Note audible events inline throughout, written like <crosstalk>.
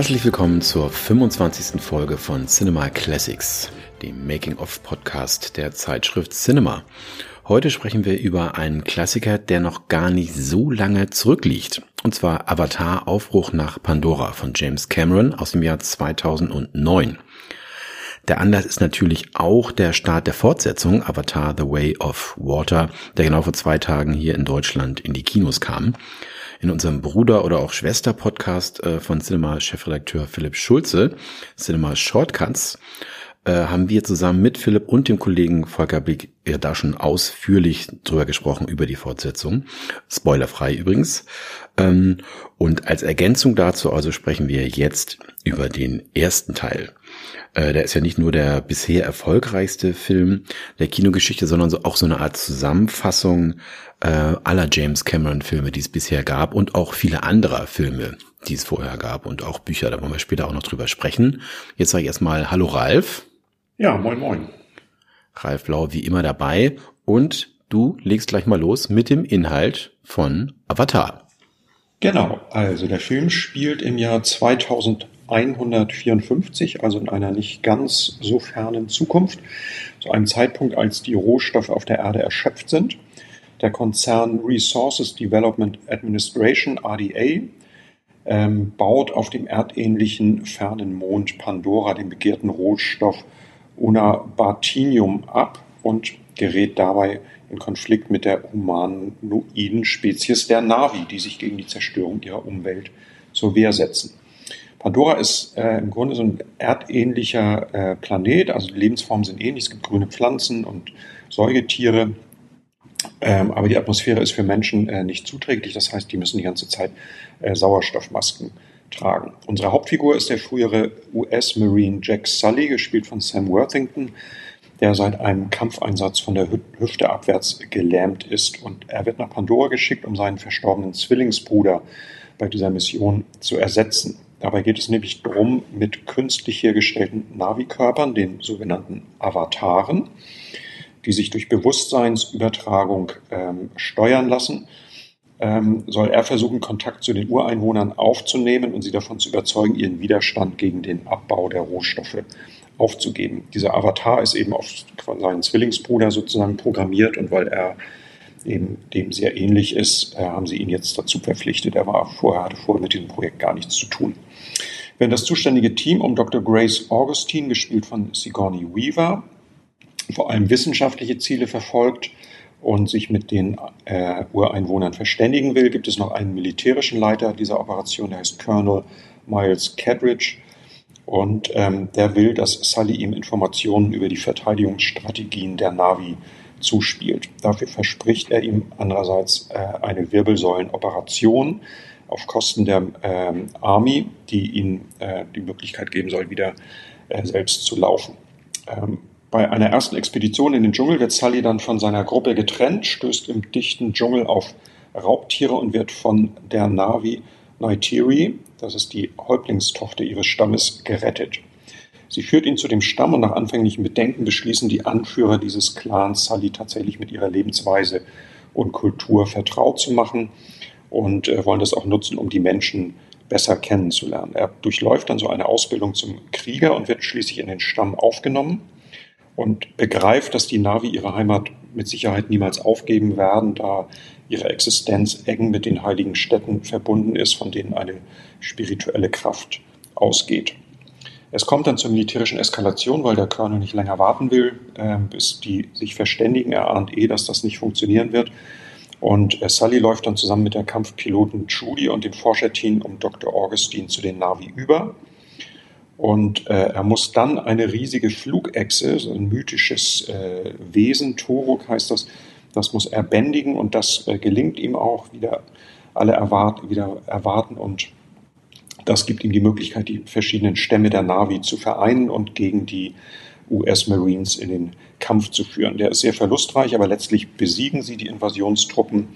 Herzlich willkommen zur 25. Folge von Cinema Classics, dem Making-of-Podcast der Zeitschrift Cinema. Heute sprechen wir über einen Klassiker, der noch gar nicht so lange zurückliegt. Und zwar Avatar Aufbruch nach Pandora von James Cameron aus dem Jahr 2009. Der Anlass ist natürlich auch der Start der Fortsetzung Avatar The Way of Water, der genau vor zwei Tagen hier in Deutschland in die Kinos kam. In unserem Bruder- oder auch Schwester-Podcast äh, von Cinema-Chefredakteur Philipp Schulze, Cinema Shortcuts, äh, haben wir zusammen mit Philipp und dem Kollegen Volker Blick da schon ausführlich drüber gesprochen, über die Fortsetzung. Spoilerfrei übrigens. Ähm, und als Ergänzung dazu also sprechen wir jetzt über den ersten Teil. Äh, der ist ja nicht nur der bisher erfolgreichste Film der Kinogeschichte, sondern so, auch so eine Art Zusammenfassung äh, aller James Cameron Filme, die es bisher gab und auch viele anderer Filme, die es vorher gab und auch Bücher. Da wollen wir später auch noch drüber sprechen. Jetzt sage ich erstmal Hallo Ralf. Ja, moin moin. Ralf Blau wie immer dabei und du legst gleich mal los mit dem Inhalt von Avatar. Genau, also der Film spielt im Jahr 2154, also in einer nicht ganz so fernen Zukunft, zu einem Zeitpunkt, als die Rohstoffe auf der Erde erschöpft sind. Der Konzern Resources Development Administration, RDA, ähm, baut auf dem erdähnlichen fernen Mond Pandora den begehrten Rohstoff Unabatinium ab und gerät dabei in Konflikt mit der humanoiden Spezies der Navi, die sich gegen die Zerstörung ihrer Umwelt zur Wehr setzen. Pandora ist äh, im Grunde so ein erdähnlicher äh, Planet, also die Lebensformen sind ähnlich, es gibt grüne Pflanzen und Säugetiere, ähm, aber die Atmosphäre ist für Menschen äh, nicht zuträglich, das heißt, die müssen die ganze Zeit äh, Sauerstoffmasken tragen. Unsere Hauptfigur ist der frühere US-Marine Jack Sully, gespielt von Sam Worthington, der seit einem Kampfeinsatz von der Hüfte abwärts gelähmt ist. Und er wird nach Pandora geschickt, um seinen verstorbenen Zwillingsbruder bei dieser Mission zu ersetzen. Dabei geht es nämlich darum, mit künstlich hergestellten Navikörpern, den sogenannten Avataren, die sich durch Bewusstseinsübertragung ähm, steuern lassen, ähm, soll er versuchen, Kontakt zu den Ureinwohnern aufzunehmen und sie davon zu überzeugen, ihren Widerstand gegen den Abbau der Rohstoffe aufzugeben. Dieser Avatar ist eben auf seinen Zwillingsbruder sozusagen programmiert und weil er eben dem sehr ähnlich ist, äh, haben sie ihn jetzt dazu verpflichtet. Er war vorher, hatte vorher mit diesem Projekt gar nichts zu tun. Während das zuständige Team um Dr. Grace Augustine, gespielt von Sigourney Weaver, vor allem wissenschaftliche Ziele verfolgt und sich mit den äh, Ureinwohnern verständigen will, gibt es noch einen militärischen Leiter dieser Operation, der heißt Colonel Miles Cadridge, und ähm, der will, dass Sully ihm Informationen über die Verteidigungsstrategien der Navi zuspielt. Dafür verspricht er ihm andererseits äh, eine Wirbelsäulenoperation auf Kosten der ähm, Army, die ihm äh, die Möglichkeit geben soll, wieder äh, selbst zu laufen. Ähm, bei einer ersten Expedition in den Dschungel wird Sully dann von seiner Gruppe getrennt, stößt im dichten Dschungel auf Raubtiere und wird von der Navi Naitiri, das ist die Häuptlingstochter ihres Stammes, gerettet. Sie führt ihn zu dem Stamm und nach anfänglichen Bedenken beschließen die Anführer dieses Clans Sully tatsächlich mit ihrer Lebensweise und Kultur vertraut zu machen und äh, wollen das auch nutzen, um die Menschen besser kennenzulernen. Er durchläuft dann so eine Ausbildung zum Krieger und wird schließlich in den Stamm aufgenommen und begreift, dass die Navi ihre Heimat mit Sicherheit niemals aufgeben werden, da ihre Existenz eng mit den heiligen Städten verbunden ist, von denen eine spirituelle Kraft ausgeht. Es kommt dann zur militärischen Eskalation, weil der Colonel nicht länger warten will, äh, bis die sich verständigen. Er ahnt eh, dass das nicht funktionieren wird. Und äh, Sully läuft dann zusammen mit der Kampfpiloten Judy und dem Forscherteam um Dr. Augustine zu den Navi über. Und äh, er muss dann eine riesige Flugechse, so ein mythisches äh, Wesen, Toruk heißt das, das muss er bändigen und das äh, gelingt ihm auch, wieder alle erwart wieder erwarten und das gibt ihm die Möglichkeit, die verschiedenen Stämme der Navi zu vereinen und gegen die US Marines in den Kampf zu führen. Der ist sehr verlustreich, aber letztlich besiegen sie die Invasionstruppen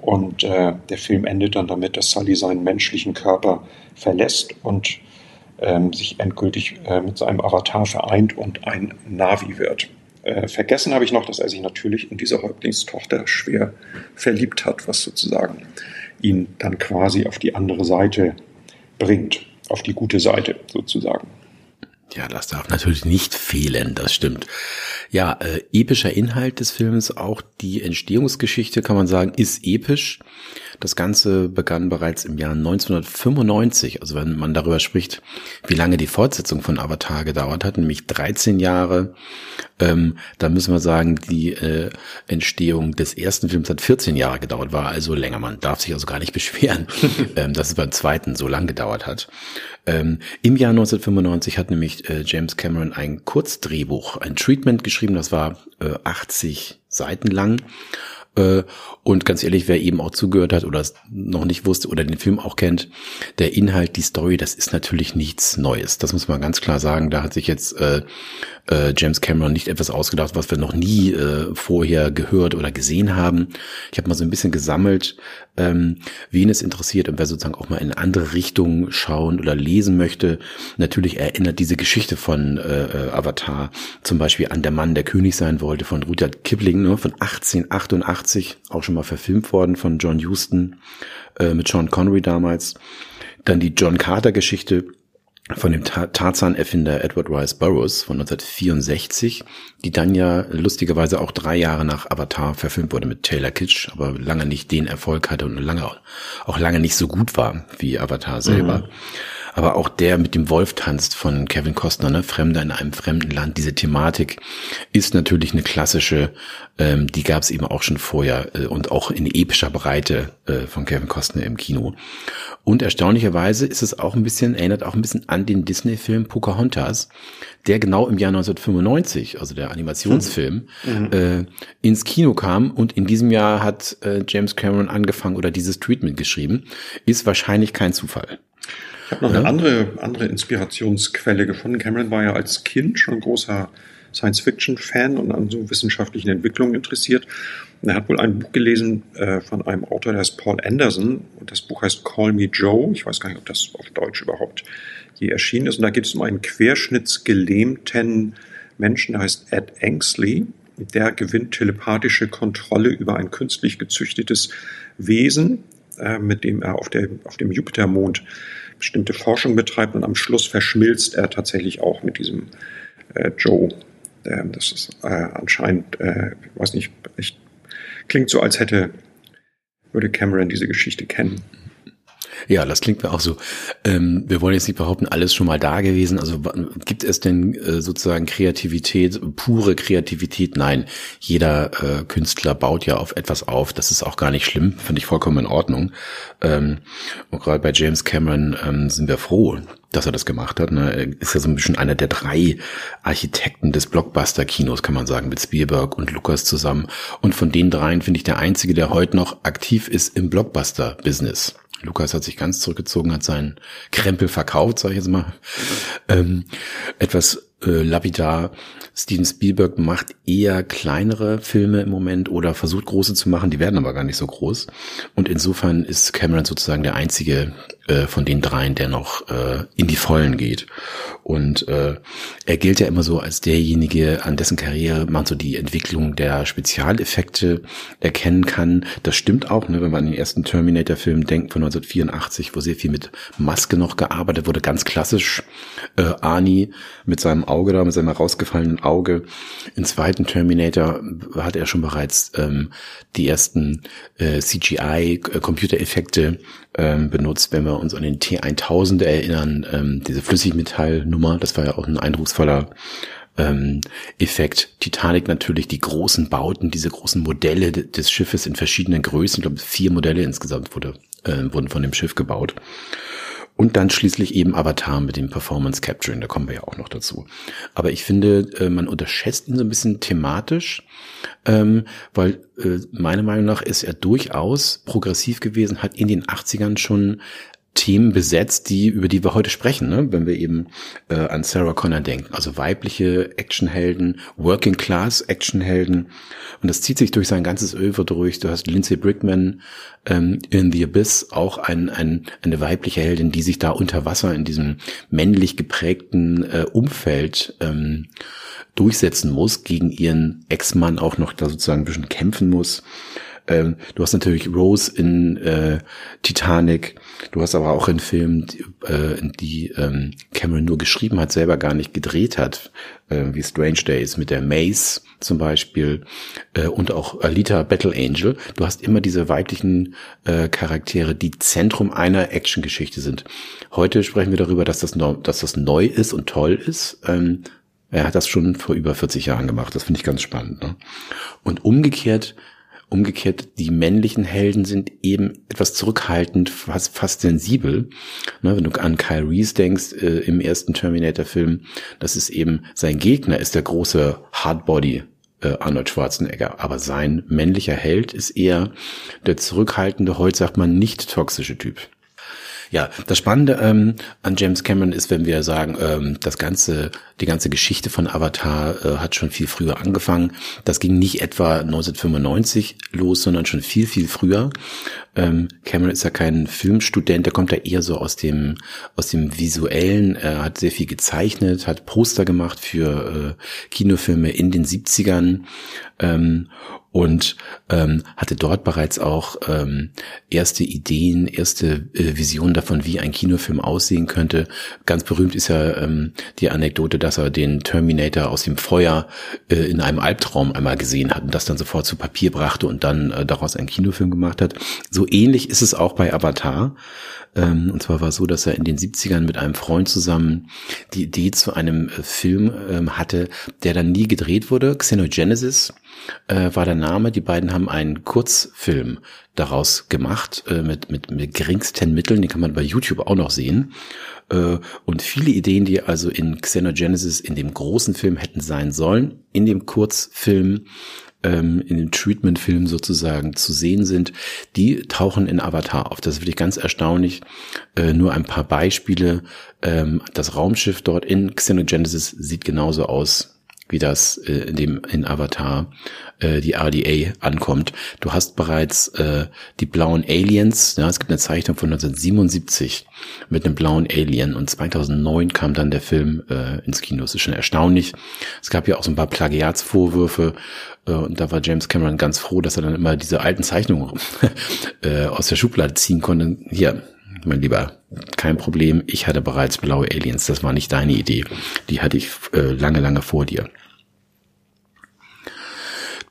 und äh, der Film endet dann damit, dass Sully seinen menschlichen Körper verlässt und ähm, sich endgültig äh, mit seinem Avatar vereint und ein Navi wird. Äh, vergessen habe ich noch, dass er sich natürlich in diese Häuptlingstochter schwer verliebt hat, was sozusagen ihn dann quasi auf die andere Seite bringt. auf die gute Seite sozusagen. Ja, das darf natürlich nicht fehlen, das stimmt. Ja, äh, epischer Inhalt des Films, auch die Entstehungsgeschichte kann man sagen, ist episch. Das Ganze begann bereits im Jahr 1995, also wenn man darüber spricht, wie lange die Fortsetzung von Avatar gedauert hat, nämlich 13 Jahre, ähm, da müssen wir sagen, die äh, Entstehung des ersten Films hat 14 Jahre gedauert, war also länger. Man darf sich also gar nicht <laughs> beschweren, <laughs> ähm, dass es beim zweiten so lang gedauert hat. Ähm, Im Jahr 1995 hat nämlich äh, James Cameron ein Kurzdrehbuch, ein Treatment geschrieben, das war äh, 80 Seiten lang und ganz ehrlich, wer eben auch zugehört hat oder es noch nicht wusste oder den Film auch kennt, der Inhalt, die Story, das ist natürlich nichts Neues. Das muss man ganz klar sagen. Da hat sich jetzt äh, äh, James Cameron nicht etwas ausgedacht, was wir noch nie äh, vorher gehört oder gesehen haben. Ich habe mal so ein bisschen gesammelt, ähm, wen es interessiert und wer sozusagen auch mal in andere Richtungen schauen oder lesen möchte. Natürlich erinnert diese Geschichte von äh, äh Avatar zum Beispiel an Der Mann, der König sein wollte von Rudyard Kipling ne, von 1888, auch schon mal verfilmt worden von John Huston äh, mit Sean Connery damals. Dann die John Carter Geschichte von dem Tarzan-Erfinder Edward Rice Burroughs von 1964, die dann ja lustigerweise auch drei Jahre nach Avatar verfilmt wurde mit Taylor Kitsch, aber lange nicht den Erfolg hatte und lange auch lange nicht so gut war wie Avatar selber. Mhm. Aber auch der mit dem Wolf tanzt von Kevin Costner, ne? Fremder in einem fremden Land. Diese Thematik ist natürlich eine klassische, ähm, die gab es eben auch schon vorher äh, und auch in epischer Breite äh, von Kevin Costner im Kino. Und erstaunlicherweise ist es auch ein bisschen, erinnert auch ein bisschen an den Disney-Film Pocahontas, der genau im Jahr 1995, also der Animationsfilm, mhm. äh, ins Kino kam und in diesem Jahr hat äh, James Cameron angefangen oder dieses Treatment geschrieben. Ist wahrscheinlich kein Zufall. Ich habe noch ja. eine andere, andere Inspirationsquelle gefunden. Cameron war ja als Kind schon großer Science-Fiction-Fan und an so wissenschaftlichen Entwicklungen interessiert. Und er hat wohl ein Buch gelesen äh, von einem Autor, der heißt Paul Anderson. Und das Buch heißt Call Me Joe. Ich weiß gar nicht, ob das auf Deutsch überhaupt je erschienen ist. Und da geht es um einen querschnittsgelähmten Menschen, der heißt Ed Angsley. Der gewinnt telepathische Kontrolle über ein künstlich gezüchtetes Wesen, äh, mit dem er auf, der, auf dem Jupitermond bestimmte Forschung betreibt und am Schluss verschmilzt er tatsächlich auch mit diesem äh, Joe. Äh, das ist äh, anscheinend, äh, weiß nicht, ich, klingt so, als hätte, würde Cameron diese Geschichte kennen. Ja, das klingt mir auch so. Ähm, wir wollen jetzt nicht behaupten, alles schon mal da gewesen. Also gibt es denn äh, sozusagen Kreativität, pure Kreativität? Nein, jeder äh, Künstler baut ja auf etwas auf. Das ist auch gar nicht schlimm, finde ich vollkommen in Ordnung. Ähm, und gerade bei James Cameron ähm, sind wir froh, dass er das gemacht hat. Ne? Er ist ja so ein bisschen einer der drei Architekten des Blockbuster-Kinos, kann man sagen, mit Spielberg und Lucas zusammen. Und von den dreien finde ich der einzige, der heute noch aktiv ist im Blockbuster-Business. Lukas hat sich ganz zurückgezogen, hat seinen Krempel verkauft, sag ich jetzt mal. Ähm, etwas äh, lapidar. Steven Spielberg macht eher kleinere Filme im Moment oder versucht große zu machen, die werden aber gar nicht so groß. Und insofern ist Cameron sozusagen der einzige äh, von den dreien, der noch äh, in die Vollen geht. Und äh, er gilt ja immer so als derjenige, an dessen Karriere man so die Entwicklung der Spezialeffekte erkennen kann. Das stimmt auch, ne, wenn man an den ersten Terminator-Film denkt von 1984, wo sehr viel mit Maske noch gearbeitet wurde, ganz klassisch. Äh, Arnie mit seinem Auge da, mit seinem herausgefallenen Auge. Im zweiten Terminator hat er schon bereits ähm, die ersten äh, CGI-Computereffekte äh, ähm, benutzt, wenn wir uns an den T1000 erinnern, ähm, diese Flüssigmetallnummer, das war ja auch ein eindrucksvoller ähm, Effekt. Titanic natürlich, die großen Bauten, diese großen Modelle des Schiffes in verschiedenen Größen, ich glaube vier Modelle insgesamt wurde, äh, wurden von dem Schiff gebaut. Und dann schließlich eben Avatar mit dem Performance Capturing, da kommen wir ja auch noch dazu. Aber ich finde, äh, man unterschätzt ihn so ein bisschen thematisch, ähm, weil äh, meiner Meinung nach ist er durchaus progressiv gewesen, hat in den 80ern schon Themen besetzt, die über die wir heute sprechen, ne? wenn wir eben äh, an Sarah Connor denken. Also weibliche Actionhelden, Working Class Actionhelden. Und das zieht sich durch sein ganzes Över durch. Du hast Lindsay Brickman ähm, in The Abyss, auch ein, ein, eine weibliche Heldin, die sich da unter Wasser in diesem männlich geprägten äh, Umfeld ähm, durchsetzen muss, gegen ihren Ex-Mann auch noch da sozusagen ein bisschen kämpfen muss. Ähm, du hast natürlich Rose in äh, Titanic, du hast aber auch in Filmen, die, äh, die ähm, Cameron nur geschrieben hat, selber gar nicht gedreht hat, äh, wie Strange Days mit der Mace zum Beispiel äh, und auch Alita Battle Angel. Du hast immer diese weiblichen äh, Charaktere, die Zentrum einer Actiongeschichte sind. Heute sprechen wir darüber, dass das, dass das neu ist und toll ist. Ähm, er hat das schon vor über 40 Jahren gemacht. Das finde ich ganz spannend. Ne? Und umgekehrt, umgekehrt, die männlichen Helden sind eben etwas zurückhaltend, fast, fast sensibel. Ne, wenn du an Kyle Reese denkst äh, im ersten Terminator-Film, das ist eben sein Gegner, ist der große Hardbody äh, Arnold Schwarzenegger. Aber sein männlicher Held ist eher der zurückhaltende, heute sagt man nicht toxische Typ. Ja, das Spannende ähm, an James Cameron ist, wenn wir sagen, ähm, das ganze, die ganze Geschichte von Avatar äh, hat schon viel früher angefangen. Das ging nicht etwa 1995 los, sondern schon viel, viel früher. Ähm, Cameron ist ja kein Filmstudent, der kommt ja eher so aus dem, aus dem visuellen, er hat sehr viel gezeichnet, hat Poster gemacht für äh, Kinofilme in den 70ern ähm, und ähm, hatte dort bereits auch ähm, erste Ideen, erste äh, Visionen davon, wie ein Kinofilm aussehen könnte. Ganz berühmt ist ja ähm, die Anekdote, dass er den Terminator aus dem Feuer äh, in einem Albtraum einmal gesehen hat und das dann sofort zu Papier brachte und dann äh, daraus einen Kinofilm gemacht hat. So ähnlich ist es auch bei Avatar. Ähm, und zwar war es so, dass er in den 70ern mit einem Freund zusammen die Idee zu einem äh, Film ähm, hatte, der dann nie gedreht wurde. Xenogenesis äh, war Name. Die beiden haben einen Kurzfilm daraus gemacht äh, mit, mit, mit geringsten Mitteln. Den kann man bei YouTube auch noch sehen. Äh, und viele Ideen, die also in Xenogenesis in dem großen Film hätten sein sollen, in dem Kurzfilm ähm, in dem Treatment-Film sozusagen zu sehen sind, die tauchen in Avatar auf. Das ist wirklich ganz erstaunlich. Äh, nur ein paar Beispiele. Ähm, das Raumschiff dort in Xenogenesis sieht genauso aus wie das äh, in dem in Avatar äh, die RDA ankommt. Du hast bereits äh, die blauen Aliens. Ja, es gibt eine Zeichnung von 1977 mit einem blauen Alien und 2009 kam dann der Film äh, ins Kino. Das ist schon erstaunlich. Es gab ja auch so ein paar Plagiatsvorwürfe äh, und da war James Cameron ganz froh, dass er dann immer diese alten Zeichnungen <laughs> äh, aus der Schublade ziehen konnte. Hier, mein Lieber, kein Problem. Ich hatte bereits blaue Aliens. Das war nicht deine Idee. Die hatte ich äh, lange, lange vor dir.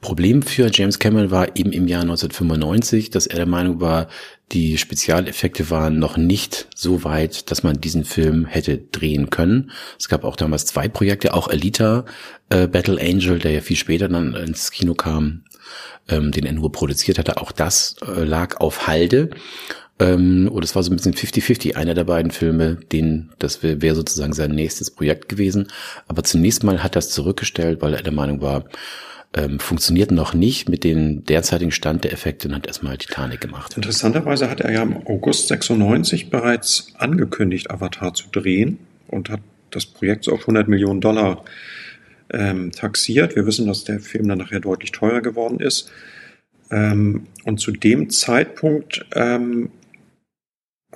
Problem für James Cameron war eben im Jahr 1995, dass er der Meinung war, die Spezialeffekte waren noch nicht so weit, dass man diesen Film hätte drehen können. Es gab auch damals zwei Projekte, auch Alita, äh, Battle Angel, der ja viel später dann ins Kino kam, ähm, den er nur produziert hatte. Auch das äh, lag auf Halde. Ähm, und es war so ein bisschen 50-50, einer der beiden Filme, den, das wäre wär sozusagen sein nächstes Projekt gewesen. Aber zunächst mal hat er es zurückgestellt, weil er der Meinung war, ähm, funktioniert noch nicht mit dem derzeitigen Stand der Effekte und hat erstmal Titanic gemacht. Interessanterweise hat er ja im August 96 bereits angekündigt, Avatar zu drehen und hat das Projekt so auf 100 Millionen Dollar ähm, taxiert. Wir wissen, dass der Film dann nachher deutlich teurer geworden ist. Ähm, und zu dem Zeitpunkt ähm,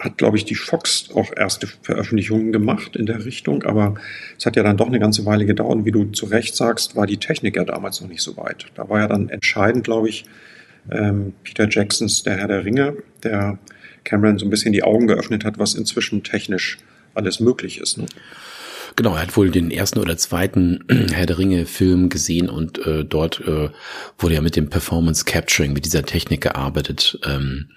hat, glaube ich, die Fox auch erste Veröffentlichungen gemacht in der Richtung, aber es hat ja dann doch eine ganze Weile gedauert. Und wie du zu Recht sagst, war die Technik ja damals noch nicht so weit. Da war ja dann entscheidend, glaube ich, ähm, Peter Jacksons Der Herr der Ringe, der Cameron so ein bisschen die Augen geöffnet hat, was inzwischen technisch alles möglich ist. Ne? Genau, er hat wohl den ersten oder zweiten <clears throat> Herr der Ringe Film gesehen und äh, dort äh, wurde ja mit dem Performance Capturing, mit dieser Technik gearbeitet. Ähm,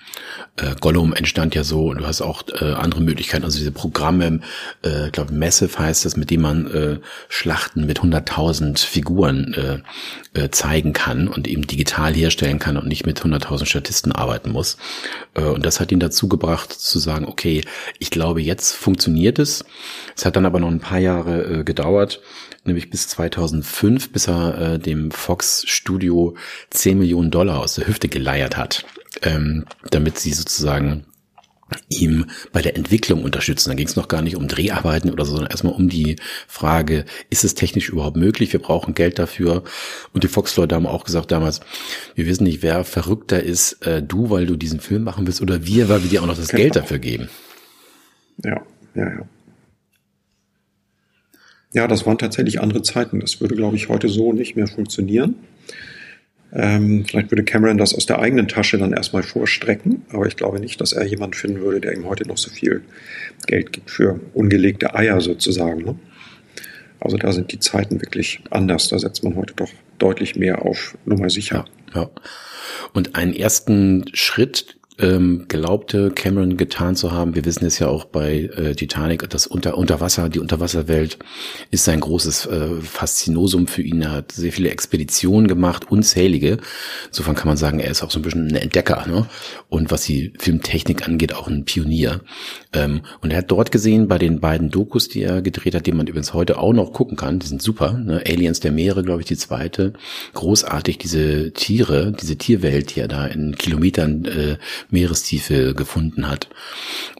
äh, Gollum entstand ja so und du hast auch äh, andere Möglichkeiten, also diese Programme, äh, ich glaube Massive heißt das, mit dem man äh, Schlachten mit 100.000 Figuren äh, äh, zeigen kann und eben digital herstellen kann und nicht mit 100.000 Statisten arbeiten muss. Äh, und das hat ihn dazu gebracht zu sagen, okay, ich glaube, jetzt funktioniert es. Es hat dann aber noch ein paar Jahre äh, gedauert, nämlich bis 2005, bis er äh, dem Fox Studio 10 Millionen Dollar aus der Hüfte geleiert hat, ähm, damit sie sozusagen ihm bei der Entwicklung unterstützen. Da ging es noch gar nicht um Dreharbeiten oder so, sondern erstmal um die Frage, ist es technisch überhaupt möglich? Wir brauchen Geld dafür. Und die Fox-Leute haben auch gesagt damals, wir wissen nicht, wer verrückter ist, äh, du, weil du diesen Film machen willst, oder wir, weil wir dir auch noch das genau. Geld dafür geben. Ja, ja, ja. Ja, das waren tatsächlich andere Zeiten. Das würde, glaube ich, heute so nicht mehr funktionieren. Ähm, vielleicht würde Cameron das aus der eigenen Tasche dann erstmal vorstrecken, aber ich glaube nicht, dass er jemanden finden würde, der ihm heute noch so viel Geld gibt für ungelegte Eier sozusagen. Ne? Also da sind die Zeiten wirklich anders. Da setzt man heute doch deutlich mehr auf Nummer sicher. Ja, ja. Und einen ersten Schritt ähm, glaubte Cameron getan zu haben. Wir wissen es ja auch bei äh, Titanic, das Unter Unterwasser, die Unterwasserwelt ist ein großes äh, Faszinosum für ihn. Er hat sehr viele Expeditionen gemacht, unzählige. Insofern kann man sagen, er ist auch so ein bisschen ein Entdecker. Ne? Und was die Filmtechnik angeht, auch ein Pionier. Ähm, und er hat dort gesehen, bei den beiden Dokus, die er gedreht hat, die man übrigens heute auch noch gucken kann, die sind super. Ne? Aliens der Meere, glaube ich, die zweite. Großartig, diese Tiere, diese Tierwelt, die er da in Kilometern äh, Meerestiefe gefunden hat.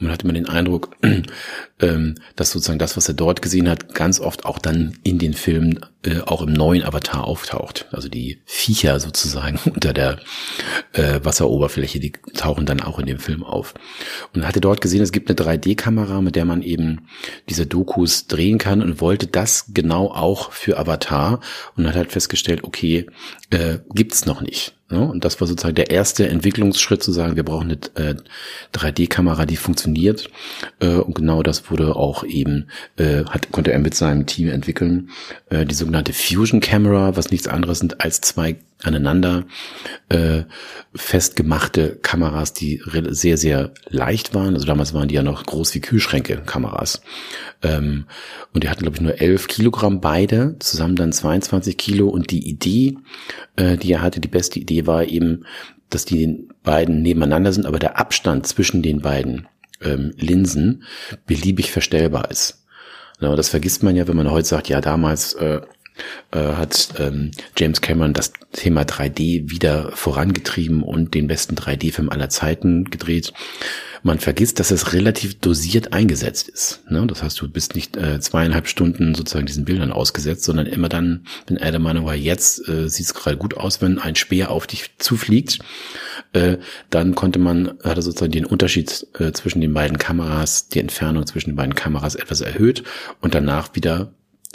man hatte immer den Eindruck, <clears throat> ähm, dass sozusagen das, was er dort gesehen hat, ganz oft auch dann in den Filmen äh, auch im neuen Avatar auftaucht. Also die Viecher sozusagen <laughs> unter der äh, Wasseroberfläche, die tauchen dann auch in dem Film auf. Und hatte dort gesehen, es gibt eine 3D-Kamera, mit der man eben diese Dokus drehen kann und wollte das genau auch für Avatar und hat halt festgestellt, okay, äh, gibt's noch nicht. Ne? Und das war sozusagen der erste Entwicklungsschritt zu sagen, wir brauchen eine äh, 3D-Kamera, die funktioniert. Äh, und genau das wurde auch eben, äh, hat, konnte er mit seinem Team entwickeln. Äh, die sogenannte Fusion Camera, was nichts anderes sind als zwei aneinander äh, festgemachte Kameras, die sehr, sehr leicht waren. Also damals waren die ja noch groß wie Kühlschränke Kameras. Ähm, und die hatten, glaube ich, nur 11 Kilogramm beide, zusammen dann 22 Kilo. Und die Idee, äh, die er hatte, die beste Idee war eben, dass die beiden nebeneinander sind, aber der Abstand zwischen den beiden ähm, Linsen beliebig verstellbar ist. Das vergisst man ja, wenn man heute sagt, ja, damals äh, äh, hat ähm, James Cameron das Thema 3D wieder vorangetrieben und den besten 3D-Film aller Zeiten gedreht. Man vergisst, dass es relativ dosiert eingesetzt ist. Ne? Das heißt, du bist nicht äh, zweieinhalb Stunden sozusagen diesen Bildern ausgesetzt, sondern immer dann, wenn er der Meinung war, jetzt äh, sieht es gerade gut aus, wenn ein Speer auf dich zufliegt, äh, dann konnte man, hat er sozusagen den Unterschied äh, zwischen den beiden Kameras, die Entfernung zwischen den beiden Kameras etwas erhöht und danach wieder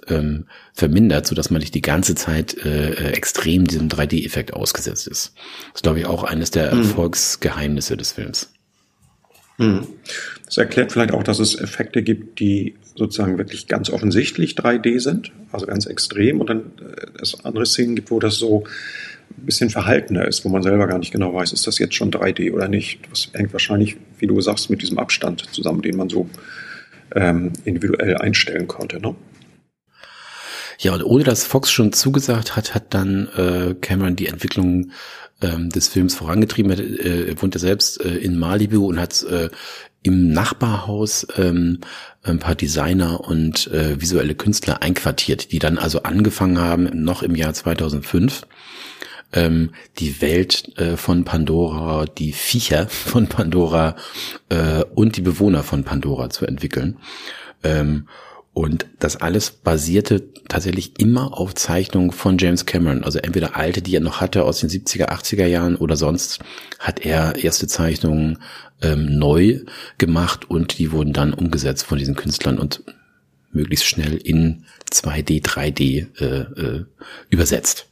ähm, vermindert, so dass man nicht die ganze Zeit äh, äh extrem diesem 3D-Effekt ausgesetzt ist. Das ist, glaube ich, auch eines der mhm. Erfolgsgeheimnisse des Films. Mhm. Das erklärt vielleicht auch, dass es Effekte gibt, die sozusagen wirklich ganz offensichtlich 3D sind, also ganz extrem, und dann äh, es andere Szenen gibt, wo das so ein bisschen verhaltener ist, wo man selber gar nicht genau weiß, ist das jetzt schon 3D oder nicht. Das hängt wahrscheinlich, wie du sagst, mit diesem Abstand zusammen, den man so ähm, individuell einstellen konnte. Ne? Ja, und ohne dass Fox schon zugesagt hat, hat dann äh, Cameron die Entwicklung ähm, des Films vorangetrieben. Er, äh, er wohnte selbst äh, in Malibu und hat äh, im Nachbarhaus ähm, ein paar Designer und äh, visuelle Künstler einquartiert, die dann also angefangen haben, noch im Jahr 2005 ähm, die Welt äh, von Pandora, die Viecher von Pandora äh, und die Bewohner von Pandora zu entwickeln. Ähm, und das alles basierte tatsächlich immer auf Zeichnungen von James Cameron. Also entweder alte, die er noch hatte aus den 70er, 80er Jahren oder sonst hat er erste Zeichnungen ähm, neu gemacht und die wurden dann umgesetzt von diesen Künstlern und möglichst schnell in 2D, 3D äh, äh, übersetzt.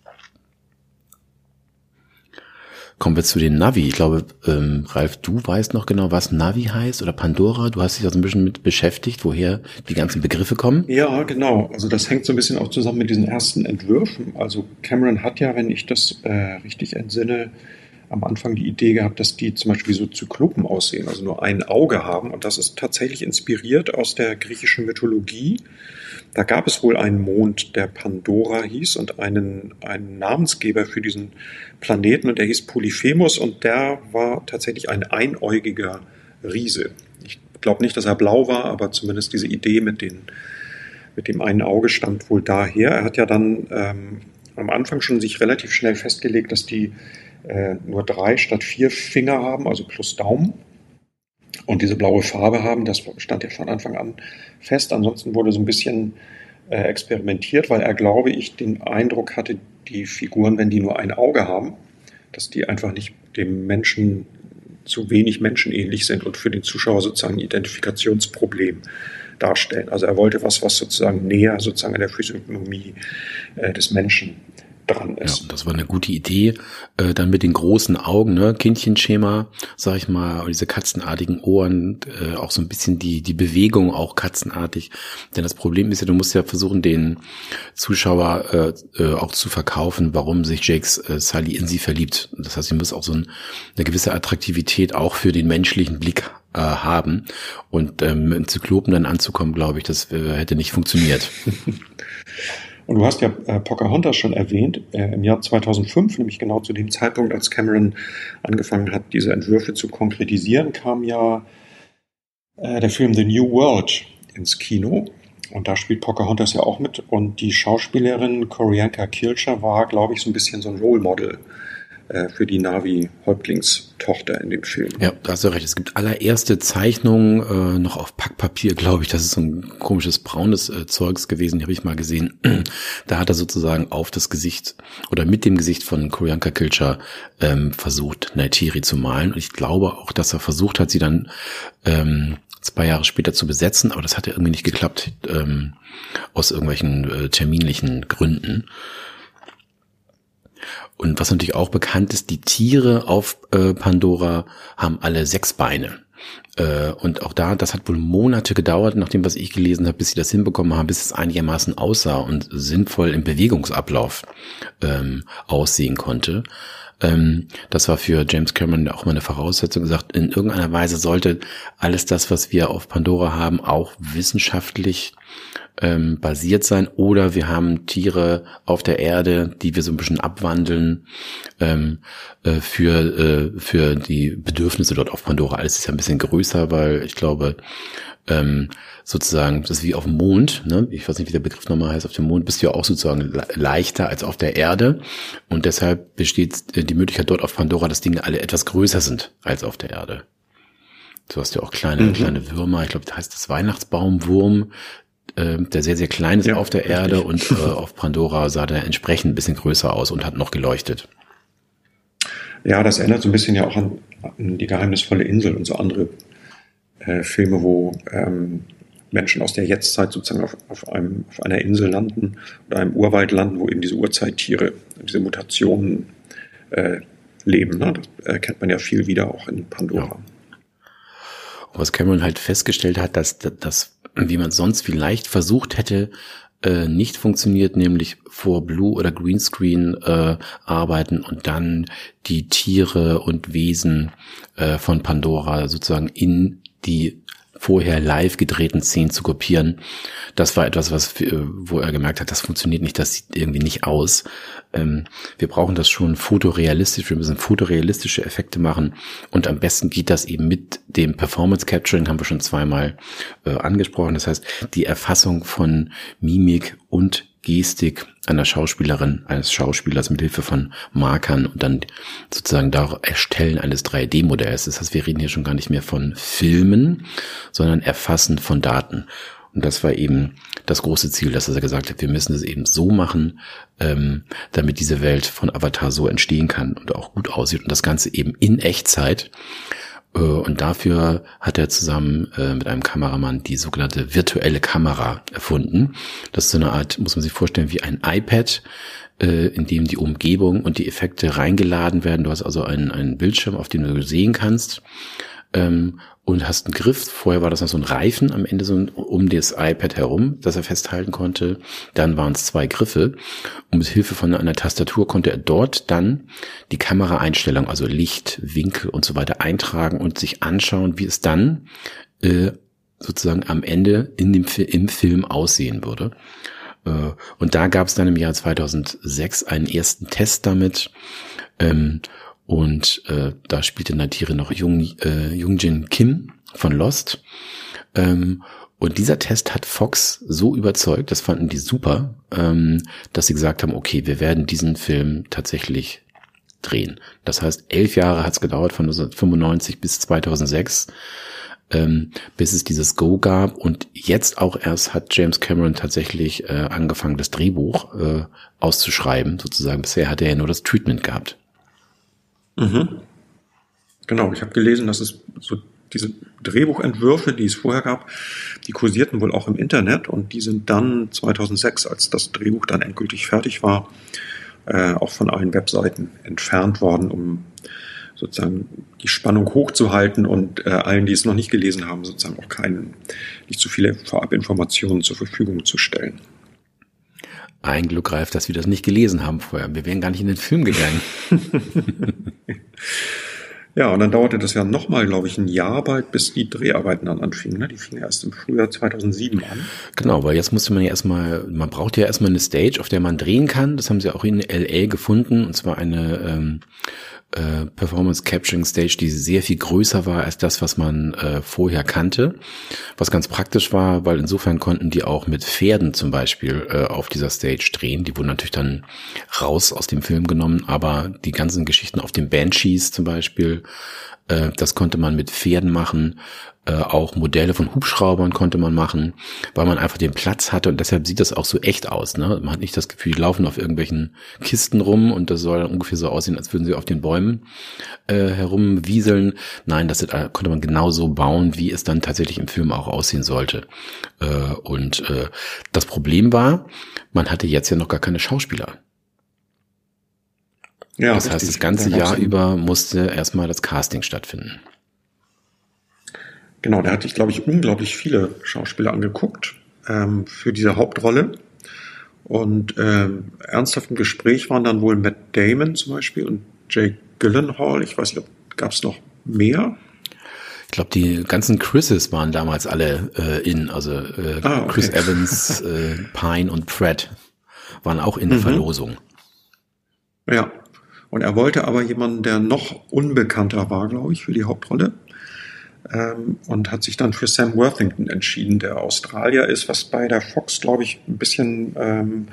Kommen wir zu den Navi. Ich glaube, ähm, Ralf, du weißt noch genau, was Navi heißt oder Pandora. Du hast dich also ein bisschen mit beschäftigt, woher die ganzen Begriffe kommen. Ja, genau. Also das hängt so ein bisschen auch zusammen mit diesen ersten Entwürfen. Also Cameron hat ja, wenn ich das äh, richtig entsinne, am Anfang die Idee gehabt, dass die zum Beispiel wie so Zyklopen aussehen, also nur ein Auge haben. Und das ist tatsächlich inspiriert aus der griechischen Mythologie. Da gab es wohl einen Mond, der Pandora hieß und einen, einen Namensgeber für diesen Planeten und der hieß Polyphemus und der war tatsächlich ein einäugiger Riese. Ich glaube nicht, dass er blau war, aber zumindest diese Idee mit, den, mit dem einen Auge stammt wohl daher. Er hat ja dann ähm, am Anfang schon sich relativ schnell festgelegt, dass die äh, nur drei statt vier Finger haben, also plus Daumen und diese blaue Farbe haben. Das stand ja von Anfang an fest. Ansonsten wurde so ein bisschen äh, experimentiert, weil er, glaube ich, den Eindruck hatte, die Figuren, wenn die nur ein Auge haben, dass die einfach nicht dem Menschen zu wenig menschenähnlich sind und für den Zuschauer sozusagen ein Identifikationsproblem darstellen. Also er wollte was, was sozusagen näher sozusagen an der Physiognomie äh, des Menschen dran ist. Ja, das war eine gute Idee. Äh, dann mit den großen Augen, ne, Kindchenschema, sag ich mal, diese katzenartigen Ohren, äh, auch so ein bisschen die die Bewegung auch katzenartig. Denn das Problem ist ja, du musst ja versuchen, den Zuschauer äh, äh, auch zu verkaufen, warum sich Jakes äh, Sally in sie verliebt. Das heißt, sie muss auch so ein, eine gewisse Attraktivität auch für den menschlichen Blick äh, haben. Und ähm, im Zyklopen dann anzukommen, glaube ich, das äh, hätte nicht funktioniert. <laughs> Und du hast ja äh, Pocahontas schon erwähnt, äh, im Jahr 2005, nämlich genau zu dem Zeitpunkt, als Cameron angefangen hat, diese Entwürfe zu konkretisieren, kam ja äh, der Film The New World ins Kino. Und da spielt Pocahontas ja auch mit. Und die Schauspielerin Korianka Kilcher war, glaube ich, so ein bisschen so ein Role Model für die Navi-Häuptlingstochter in dem Film. Ja, da hast du recht. Es gibt allererste Zeichnungen äh, noch auf Packpapier, glaube ich. Das ist so ein komisches braunes äh, Zeugs gewesen, habe ich mal gesehen. da hat er sozusagen auf das Gesicht oder mit dem Gesicht von Koyanka Kilcher ähm, versucht, Naitiri zu malen. Und ich glaube auch, dass er versucht hat, sie dann ähm, zwei Jahre später zu besetzen, aber das hat ja irgendwie nicht geklappt, ähm, aus irgendwelchen äh, terminlichen Gründen. Und was natürlich auch bekannt ist, die Tiere auf äh, Pandora haben alle sechs Beine. Äh, und auch da, das hat wohl Monate gedauert, nachdem was ich gelesen habe, bis sie das hinbekommen haben, bis es einigermaßen aussah und sinnvoll im Bewegungsablauf ähm, aussehen konnte. Ähm, das war für James Cameron auch mal eine Voraussetzung gesagt, in irgendeiner Weise sollte alles das, was wir auf Pandora haben, auch wissenschaftlich ähm, basiert sein oder wir haben Tiere auf der Erde, die wir so ein bisschen abwandeln ähm, äh, für, äh, für die Bedürfnisse dort auf Pandora. Alles ist ja ein bisschen größer, weil ich glaube, ähm, sozusagen, das ist wie auf dem Mond, ne? ich weiß nicht, wie der Begriff nochmal heißt, auf dem Mond bist du ja auch sozusagen leichter als auf der Erde und deshalb besteht äh, die Möglichkeit dort auf Pandora, dass Dinge alle etwas größer sind als auf der Erde. Du hast ja auch kleine, mhm. kleine Würmer, ich glaube, das heißt das Weihnachtsbaumwurm, äh, der sehr, sehr klein ist ja, auf der richtig. Erde und äh, auf Pandora sah der entsprechend ein bisschen größer aus und hat noch geleuchtet. Ja, das erinnert so ein bisschen ja auch an, an die geheimnisvolle Insel und so andere äh, Filme, wo ähm, Menschen aus der Jetztzeit sozusagen auf, auf, einem, auf einer Insel landen oder einem Urwald landen, wo eben diese Urzeittiere, diese Mutationen äh, leben. Ne? Das erkennt man ja viel wieder auch in Pandora. Ja. was Cameron halt festgestellt hat, dass, dass wie man sonst vielleicht versucht hätte, äh, nicht funktioniert, nämlich vor Blue oder Greenscreen äh, arbeiten und dann die Tiere und Wesen äh, von Pandora sozusagen in die vorher live gedrehten Szenen zu kopieren. Das war etwas, was, äh, wo er gemerkt hat, das funktioniert nicht, das sieht irgendwie nicht aus. Ähm, wir brauchen das schon fotorealistisch, wir müssen fotorealistische Effekte machen und am besten geht das eben mit dem Performance Capturing, haben wir schon zweimal äh, angesprochen. Das heißt, die Erfassung von Mimik und Gestik einer Schauspielerin, eines Schauspielers mit Hilfe von Markern und dann sozusagen da Erstellen eines 3D-Modells. Das heißt, wir reden hier schon gar nicht mehr von Filmen, sondern Erfassen von Daten. Und das war eben das große Ziel, dass er gesagt hat, wir müssen es eben so machen, ähm, damit diese Welt von Avatar so entstehen kann und auch gut aussieht und das Ganze eben in Echtzeit. Äh, und dafür hat er zusammen äh, mit einem Kameramann die sogenannte virtuelle Kamera erfunden. Das ist so eine Art, muss man sich vorstellen, wie ein iPad, äh, in dem die Umgebung und die Effekte reingeladen werden. Du hast also einen, einen Bildschirm, auf dem du sehen kannst. Ähm, und hast einen Griff. Vorher war das noch so ein Reifen am Ende so um das iPad herum, das er festhalten konnte. Dann waren es zwei Griffe. Und mit Hilfe von einer Tastatur konnte er dort dann die Kameraeinstellung, also Licht, Winkel und so weiter eintragen und sich anschauen, wie es dann äh, sozusagen am Ende in dem im Film aussehen würde. Äh, und da gab es dann im Jahr 2006 einen ersten Test damit. Und äh, da spielte Natire noch Jung, äh, Jungjin Kim von Lost. Ähm, und dieser Test hat Fox so überzeugt, das fanden die super, ähm, dass sie gesagt haben, okay, wir werden diesen Film tatsächlich drehen. Das heißt, elf Jahre hat es gedauert, von 1995 bis 2006, ähm, bis es dieses Go gab. Und jetzt auch erst hat James Cameron tatsächlich äh, angefangen, das Drehbuch äh, auszuschreiben, sozusagen. Bisher hat er ja nur das Treatment gehabt. Mhm. Genau, ich habe gelesen, dass es so diese Drehbuchentwürfe, die es vorher gab, die kursierten wohl auch im Internet und die sind dann 2006, als das Drehbuch dann endgültig fertig war, äh, auch von allen Webseiten entfernt worden, um sozusagen die Spannung hochzuhalten und äh, allen, die es noch nicht gelesen haben, sozusagen auch keinen, nicht zu viele Vorabinformationen zur Verfügung zu stellen. Ein Glück greift, dass wir das nicht gelesen haben vorher. Wir wären gar nicht in den Film gegangen. <laughs> ja, und dann dauerte das ja nochmal, glaube ich, ein Jahr bald, bis die Dreharbeiten dann anfingen. Ne? Die fingen erst im Frühjahr 2007 an. Genau, weil jetzt musste man ja erstmal, man braucht ja erstmal eine Stage, auf der man drehen kann. Das haben sie auch in L.A. gefunden. Und zwar eine ähm, äh, Performance Capturing Stage, die sehr viel größer war als das, was man äh, vorher kannte. Was ganz praktisch war, weil insofern konnten die auch mit Pferden zum Beispiel äh, auf dieser Stage drehen. Die wurden natürlich dann raus aus dem Film genommen, aber die ganzen Geschichten auf den Banshees zum Beispiel, äh, das konnte man mit Pferden machen äh, auch Modelle von Hubschraubern konnte man machen, weil man einfach den Platz hatte und deshalb sieht das auch so echt aus. Ne? Man hat nicht das Gefühl, die laufen auf irgendwelchen Kisten rum und das soll dann ungefähr so aussehen, als würden sie auf den Bäumen äh, herumwieseln. Nein, das äh, konnte man genauso bauen, wie es dann tatsächlich im Film auch aussehen sollte. Äh, und äh, das Problem war, man hatte jetzt ja noch gar keine Schauspieler. Ja, das heißt, das ganze Jahr über musste erstmal das Casting stattfinden. Genau, da hatte ich, glaube ich, unglaublich viele Schauspieler angeguckt ähm, für diese Hauptrolle. Und ähm, ernsthaft im Gespräch waren dann wohl Matt Damon zum Beispiel und Jake Gyllenhaal. Ich weiß nicht, gab es noch mehr? Ich glaube, die ganzen Chrises waren damals alle äh, in, also äh, ah, okay. Chris Evans, <laughs> äh, Pine und Fred waren auch in der mhm. Verlosung. Ja, und er wollte aber jemanden, der noch unbekannter war, glaube ich, für die Hauptrolle ähm, und hat sich dann für Sam Worthington entschieden, der Australier ist, was bei der Fox, glaube ich, ein bisschen ähm,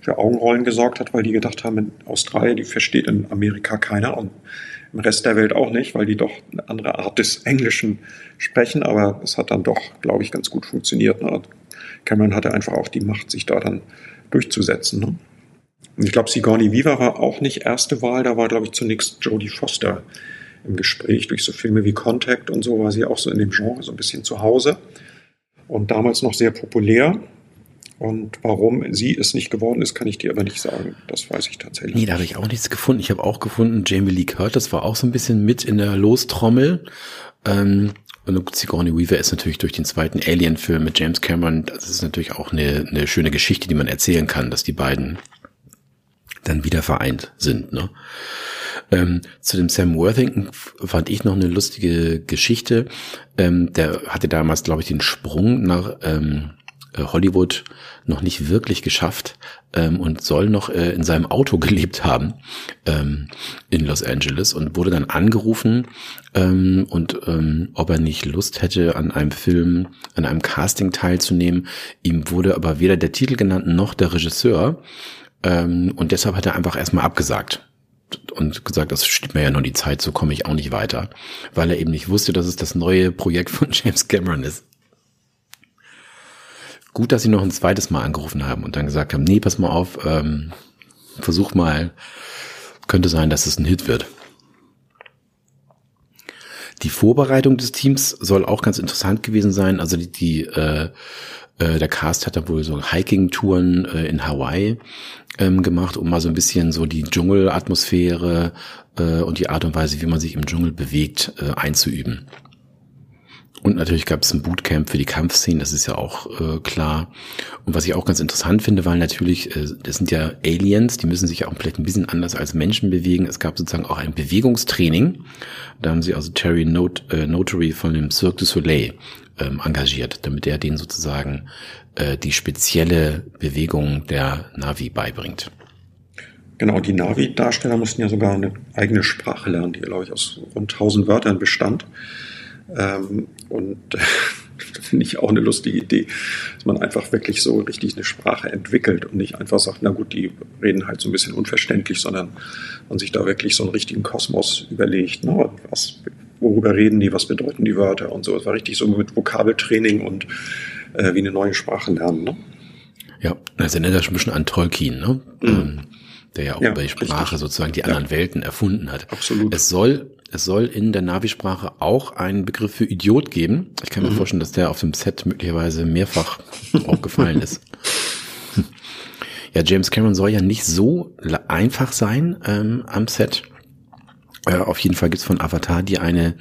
für Augenrollen gesorgt hat, weil die gedacht haben, in Australien, die versteht in Amerika keiner und im Rest der Welt auch nicht, weil die doch eine andere Art des Englischen sprechen, aber es hat dann doch, glaube ich, ganz gut funktioniert. Ne? Cameron hatte einfach auch die Macht, sich da dann durchzusetzen. Ne? Und ich glaube, Sigourney Weaver war auch nicht erste Wahl, da war, glaube ich, zunächst Jodie Foster im Gespräch. Durch so Filme wie Contact und so war sie auch so in dem Genre so ein bisschen zu Hause und damals noch sehr populär. Und warum sie es nicht geworden ist, kann ich dir aber nicht sagen. Das weiß ich tatsächlich. Nee, da habe ich auch nichts gefunden. Ich habe auch gefunden, Jamie Lee Curtis war auch so ein bisschen mit in der Lostrommel. Ähm, und Sigourney Weaver ist natürlich durch den zweiten Alien-Film mit James Cameron, das ist natürlich auch eine, eine schöne Geschichte, die man erzählen kann, dass die beiden dann wieder vereint sind. Ne? Ähm, zu dem Sam Worthington fand ich noch eine lustige Geschichte. Ähm, der hatte damals, glaube ich, den Sprung nach ähm, äh, Hollywood noch nicht wirklich geschafft ähm, und soll noch äh, in seinem Auto <laughs> gelebt haben ähm, in Los Angeles und wurde dann angerufen ähm, und ähm, ob er nicht Lust hätte, an einem Film, an einem Casting teilzunehmen. Ihm wurde aber weder der Titel genannt noch der Regisseur ähm, und deshalb hat er einfach erstmal abgesagt und gesagt, das steht mir ja nur die Zeit, so komme ich auch nicht weiter, weil er eben nicht wusste, dass es das neue Projekt von <laughs> James Cameron ist. Gut, dass sie noch ein zweites Mal angerufen haben und dann gesagt haben, nee, pass mal auf, ähm, versuch mal, könnte sein, dass es ein Hit wird. Die Vorbereitung des Teams soll auch ganz interessant gewesen sein. Also die, die äh, äh, der Cast hat da wohl so Hiking-Touren äh, in Hawaii ähm, gemacht, um mal so ein bisschen so die Dschungelatmosphäre äh, und die Art und Weise, wie man sich im Dschungel bewegt, äh, einzuüben. Und natürlich gab es ein Bootcamp für die Kampfszenen, das ist ja auch äh, klar. Und was ich auch ganz interessant finde, weil natürlich, äh, das sind ja Aliens, die müssen sich auch vielleicht ein bisschen anders als Menschen bewegen. Es gab sozusagen auch ein Bewegungstraining. Da haben sie also Terry Not äh, Notary von dem Cirque du Soleil ähm, engagiert, damit er denen sozusagen äh, die spezielle Bewegung der Navi beibringt. Genau, die Navi-Darsteller mussten ja sogar eine eigene Sprache lernen, die, glaube ich, aus rund 1000 Wörtern bestand. Ähm, und <laughs> finde ich auch eine lustige Idee, dass man einfach wirklich so richtig eine Sprache entwickelt und nicht einfach sagt, na gut, die reden halt so ein bisschen unverständlich, sondern man sich da wirklich so einen richtigen Kosmos überlegt. Ne? Was worüber reden die, was bedeuten die Wörter und so. Es war richtig so mit Vokabeltraining und äh, wie eine neue Sprache lernen. Ne? Ja, das erinnert ja schon ein bisschen an Tolkien, ne? Mhm. Ähm, der ja auch ja, bei Sprache richtig. sozusagen die anderen ja. Welten erfunden hat. Absolut. Es soll, es soll in der Navi-Sprache auch einen Begriff für Idiot geben. Ich kann mir mhm. vorstellen, dass der auf dem Set möglicherweise mehrfach <laughs> aufgefallen ist. Ja, James Cameron soll ja nicht so einfach sein ähm, am Set. Äh, auf jeden Fall gibt's von Avatar die eine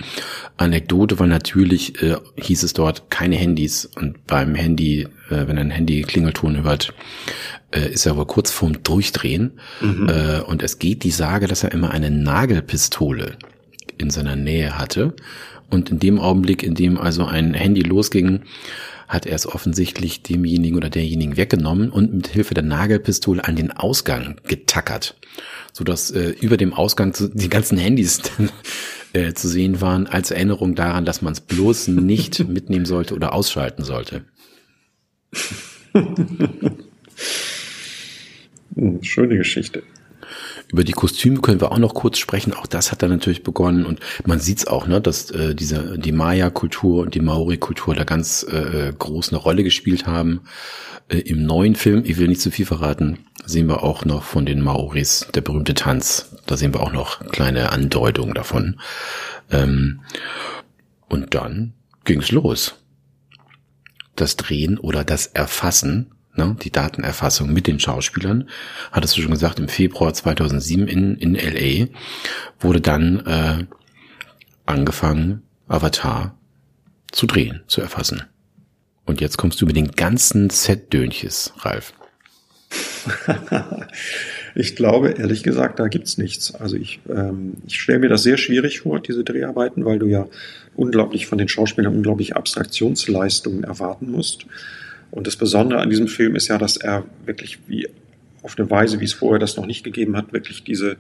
Anekdote, weil natürlich äh, hieß es dort keine Handys und beim Handy, äh, wenn ein Handy Klingelton hört, äh, ist er wohl kurz vorm Durchdrehen mhm. äh, und es geht die Sage, dass er immer eine Nagelpistole in seiner Nähe hatte und in dem Augenblick, in dem also ein Handy losging, hat er es offensichtlich demjenigen oder derjenigen weggenommen und mit Hilfe der Nagelpistole an den Ausgang getackert, so dass äh, über dem Ausgang die ganzen Handys <laughs> äh, zu sehen waren, als Erinnerung daran, dass man es bloß nicht <laughs> mitnehmen sollte oder ausschalten sollte. Hm, schöne Geschichte. Über die Kostüme können wir auch noch kurz sprechen. Auch das hat dann natürlich begonnen und man sieht's auch, ne, dass äh, diese die Maya-Kultur und die Maori-Kultur da ganz äh, groß eine Rolle gespielt haben. Äh, Im neuen Film, ich will nicht zu viel verraten, sehen wir auch noch von den Maoris der berühmte Tanz. Da sehen wir auch noch kleine Andeutungen davon. Ähm, und dann ging's los. Das Drehen oder das Erfassen ne, die Datenerfassung mit den Schauspielern, hattest du schon gesagt, im Februar 2007 in, in LA wurde dann äh, angefangen, Avatar zu drehen, zu erfassen. Und jetzt kommst du mit den ganzen Set-Dönches, Ralf. <laughs> ich glaube, ehrlich gesagt, da gibt's nichts. Also ich, ähm, ich stelle mir das sehr schwierig vor, diese Dreharbeiten, weil du ja unglaublich von den Schauspielern unglaubliche Abstraktionsleistungen erwarten musst. Und das Besondere an diesem Film ist ja, dass er wirklich wie auf eine Weise, wie es vorher das noch nicht gegeben hat, wirklich diese